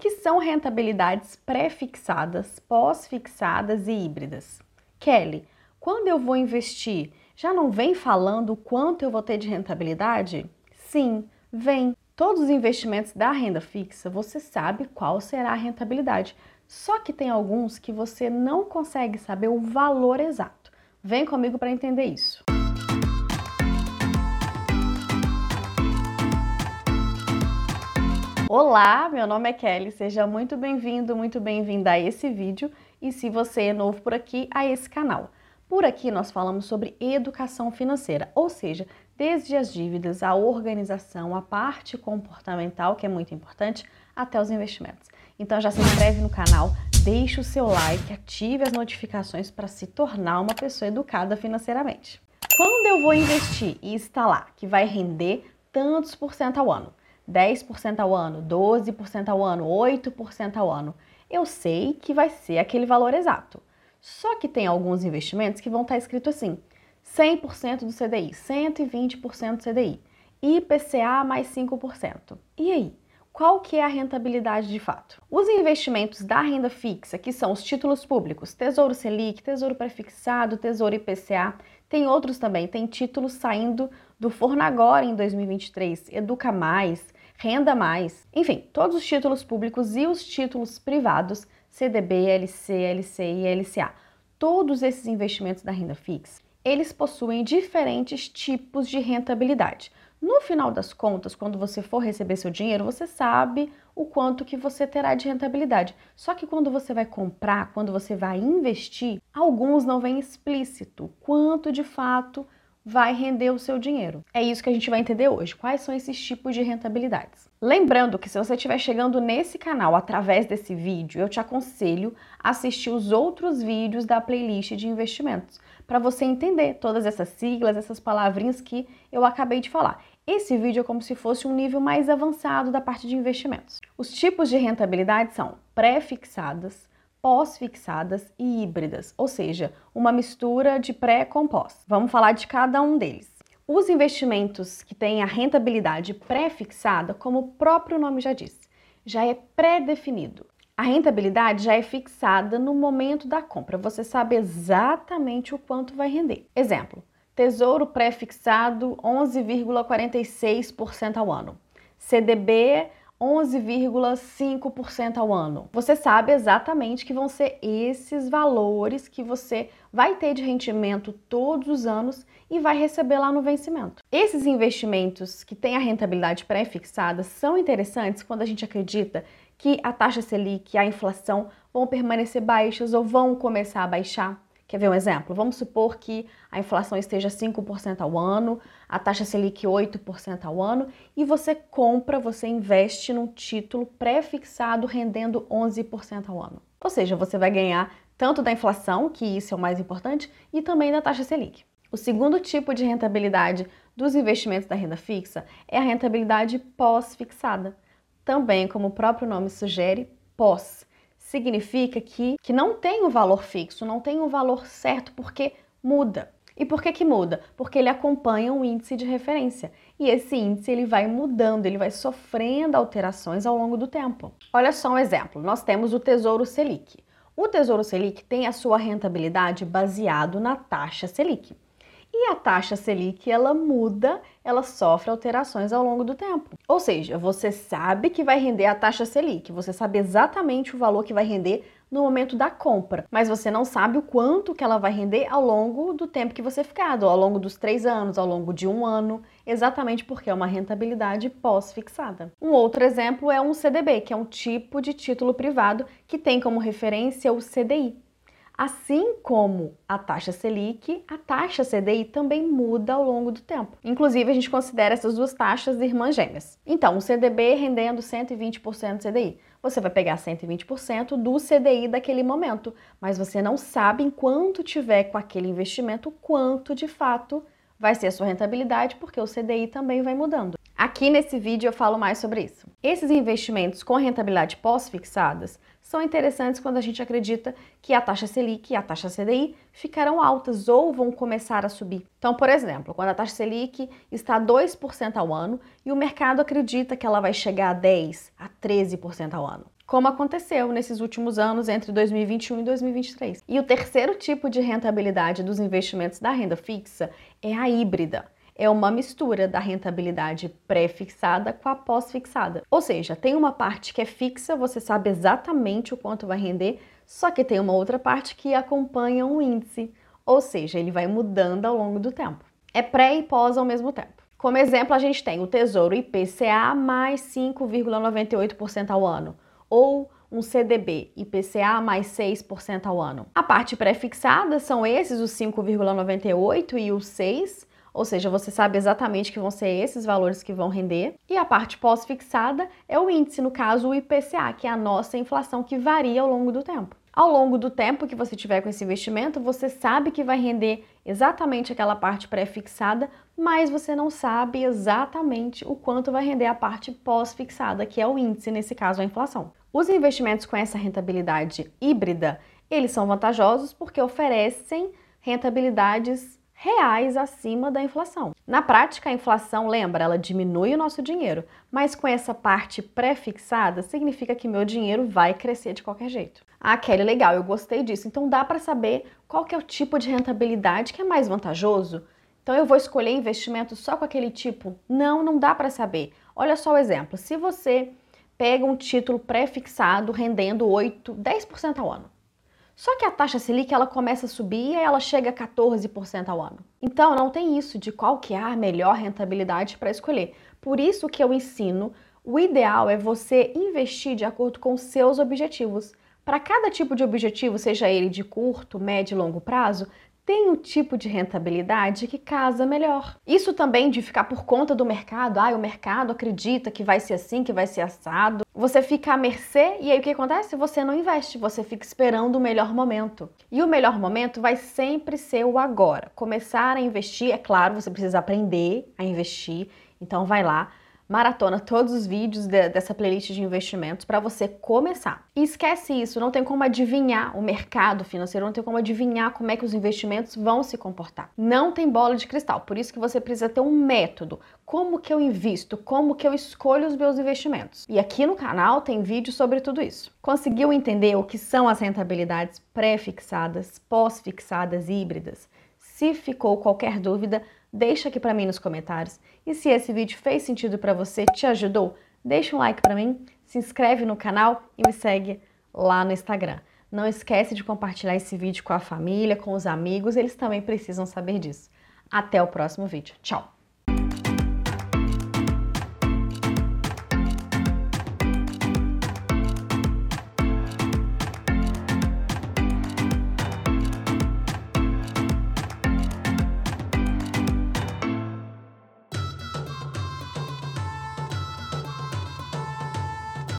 que são rentabilidades pré-fixadas, pós-fixadas e híbridas? Kelly, quando eu vou investir, já não vem falando quanto eu vou ter de rentabilidade? Sim, vem. Todos os investimentos da renda fixa, você sabe qual será a rentabilidade. Só que tem alguns que você não consegue saber o valor exato. Vem comigo para entender isso. Olá, meu nome é Kelly, seja muito bem-vindo, muito bem-vinda a esse vídeo e se você é novo por aqui, a esse canal. Por aqui nós falamos sobre educação financeira, ou seja, desde as dívidas, a organização, a parte comportamental, que é muito importante, até os investimentos. Então já se inscreve no canal, deixe o seu like, ative as notificações para se tornar uma pessoa educada financeiramente. Quando eu vou investir e lá que vai render tantos por cento ao ano, 10% ao ano, 12% ao ano, 8% ao ano, eu sei que vai ser aquele valor exato. Só que tem alguns investimentos que vão estar escrito assim: 100% do CDI, 120% do CDI, IPCA mais 5%. E aí? Qual que é a rentabilidade de fato? Os investimentos da renda fixa, que são os títulos públicos, Tesouro Selic, Tesouro Prefixado, Tesouro IPCA, tem outros também, tem títulos saindo do forno agora em 2023, Educa Mais, Renda Mais, enfim, todos os títulos públicos e os títulos privados CDB, LC, LCI e LCA. Todos esses investimentos da renda fixa, eles possuem diferentes tipos de rentabilidade. No final das contas, quando você for receber seu dinheiro, você sabe o quanto que você terá de rentabilidade. Só que quando você vai comprar, quando você vai investir, alguns não vêm explícito quanto de fato vai render o seu dinheiro. É isso que a gente vai entender hoje. Quais são esses tipos de rentabilidades? Lembrando que se você estiver chegando nesse canal através desse vídeo, eu te aconselho a assistir os outros vídeos da playlist de investimentos, para você entender todas essas siglas, essas palavrinhas que eu acabei de falar. Esse vídeo é como se fosse um nível mais avançado da parte de investimentos. Os tipos de rentabilidade são pré-fixadas, pós-fixadas e híbridas, ou seja, uma mistura de pré com pós. Vamos falar de cada um deles. Os investimentos que têm a rentabilidade pré-fixada, como o próprio nome já diz, já é pré-definido. A rentabilidade já é fixada no momento da compra. Você sabe exatamente o quanto vai render. Exemplo: Tesouro pré-fixado 11,46% ao ano. CDB 11,5% ao ano. Você sabe exatamente que vão ser esses valores que você vai ter de rendimento todos os anos e vai receber lá no vencimento. Esses investimentos que têm a rentabilidade pré-fixada são interessantes quando a gente acredita que a taxa Selic e a inflação vão permanecer baixas ou vão começar a baixar. Quer ver um exemplo? Vamos supor que a inflação esteja 5% ao ano, a taxa Selic 8% ao ano e você compra, você investe num título pré-fixado rendendo 11% ao ano. Ou seja, você vai ganhar tanto da inflação, que isso é o mais importante, e também da taxa Selic. O segundo tipo de rentabilidade dos investimentos da renda fixa é a rentabilidade pós-fixada. Também, como o próprio nome sugere, pós significa que, que não tem um valor fixo, não tem um valor certo, porque muda. E por que, que muda? Porque ele acompanha um índice de referência. E esse índice ele vai mudando, ele vai sofrendo alterações ao longo do tempo. Olha só um exemplo: nós temos o Tesouro Selic. O Tesouro Selic tem a sua rentabilidade baseado na taxa Selic. E a taxa Selic, ela muda, ela sofre alterações ao longo do tempo. Ou seja, você sabe que vai render a taxa Selic, você sabe exatamente o valor que vai render no momento da compra, mas você não sabe o quanto que ela vai render ao longo do tempo que você ficar, ao longo dos três anos, ao longo de um ano, exatamente porque é uma rentabilidade pós-fixada. Um outro exemplo é um CDB, que é um tipo de título privado que tem como referência o CDI. Assim como a taxa Selic, a taxa CDI também muda ao longo do tempo. Inclusive, a gente considera essas duas taxas irmãs gêmeas. Então, o CDB rendendo 120% do CDI. Você vai pegar 120% do CDI daquele momento, mas você não sabe enquanto tiver com aquele investimento quanto de fato vai ser a sua rentabilidade, porque o CDI também vai mudando. Aqui nesse vídeo eu falo mais sobre isso. Esses investimentos com rentabilidade pós-fixadas são interessantes quando a gente acredita que a taxa Selic e a taxa CDI ficarão altas ou vão começar a subir. Então, por exemplo, quando a taxa Selic está a 2% ao ano e o mercado acredita que ela vai chegar a 10, a 13% ao ano. como aconteceu nesses últimos anos entre 2021 e 2023. E o terceiro tipo de rentabilidade dos investimentos da renda fixa é a híbrida. É uma mistura da rentabilidade pré-fixada com a pós-fixada. Ou seja, tem uma parte que é fixa, você sabe exatamente o quanto vai render, só que tem uma outra parte que acompanha um índice, ou seja, ele vai mudando ao longo do tempo. É pré e pós ao mesmo tempo. Como exemplo, a gente tem o Tesouro IPCA mais 5,98% ao ano ou um CDB IPCA mais 6% ao ano. A parte pré-fixada são esses, os 5,98 e os 6, ou seja, você sabe exatamente que vão ser esses valores que vão render. E a parte pós-fixada é o índice, no caso o IPCA, que é a nossa inflação que varia ao longo do tempo. Ao longo do tempo que você tiver com esse investimento, você sabe que vai render exatamente aquela parte pré-fixada, mas você não sabe exatamente o quanto vai render a parte pós-fixada, que é o índice, nesse caso a inflação. Os investimentos com essa rentabilidade híbrida, eles são vantajosos porque oferecem rentabilidades reais acima da inflação. Na prática, a inflação, lembra, ela diminui o nosso dinheiro, mas com essa parte pré-fixada, significa que meu dinheiro vai crescer de qualquer jeito. Ah, Kelly, legal, eu gostei disso. Então dá para saber qual que é o tipo de rentabilidade que é mais vantajoso? Então eu vou escolher investimento só com aquele tipo? Não, não dá para saber. Olha só o exemplo. Se você pega um título pré-fixado rendendo 8, 10% ao ano. Só que a taxa Selic ela começa a subir e ela chega a 14% ao ano. Então não tem isso de qual que é a melhor rentabilidade para escolher. Por isso que eu ensino, o ideal é você investir de acordo com seus objetivos. Para cada tipo de objetivo, seja ele de curto, médio e longo prazo, tem um tipo de rentabilidade que casa melhor. Isso também de ficar por conta do mercado, ah, o mercado acredita que vai ser assim, que vai ser assado. Você fica à mercê e aí o que acontece? Você não investe, você fica esperando o melhor momento. E o melhor momento vai sempre ser o agora. Começar a investir, é claro, você precisa aprender a investir, então vai lá, maratona todos os vídeos de, dessa playlist de investimentos para você começar. E esquece isso, não tem como adivinhar o mercado financeiro, não tem como adivinhar como é que os investimentos vão se comportar. Não tem bola de cristal, por isso que você precisa ter um método. Como que eu invisto? Como que eu escolho os meus investimentos? E aqui no canal tem vídeo sobre tudo isso. Conseguiu entender o que são as rentabilidades pré-fixadas, pós-fixadas e híbridas? Se ficou qualquer dúvida, deixa aqui para mim nos comentários. E se esse vídeo fez sentido para você, te ajudou, deixa um like para mim, se inscreve no canal e me segue lá no Instagram. Não esquece de compartilhar esse vídeo com a família, com os amigos, eles também precisam saber disso. Até o próximo vídeo. Tchau!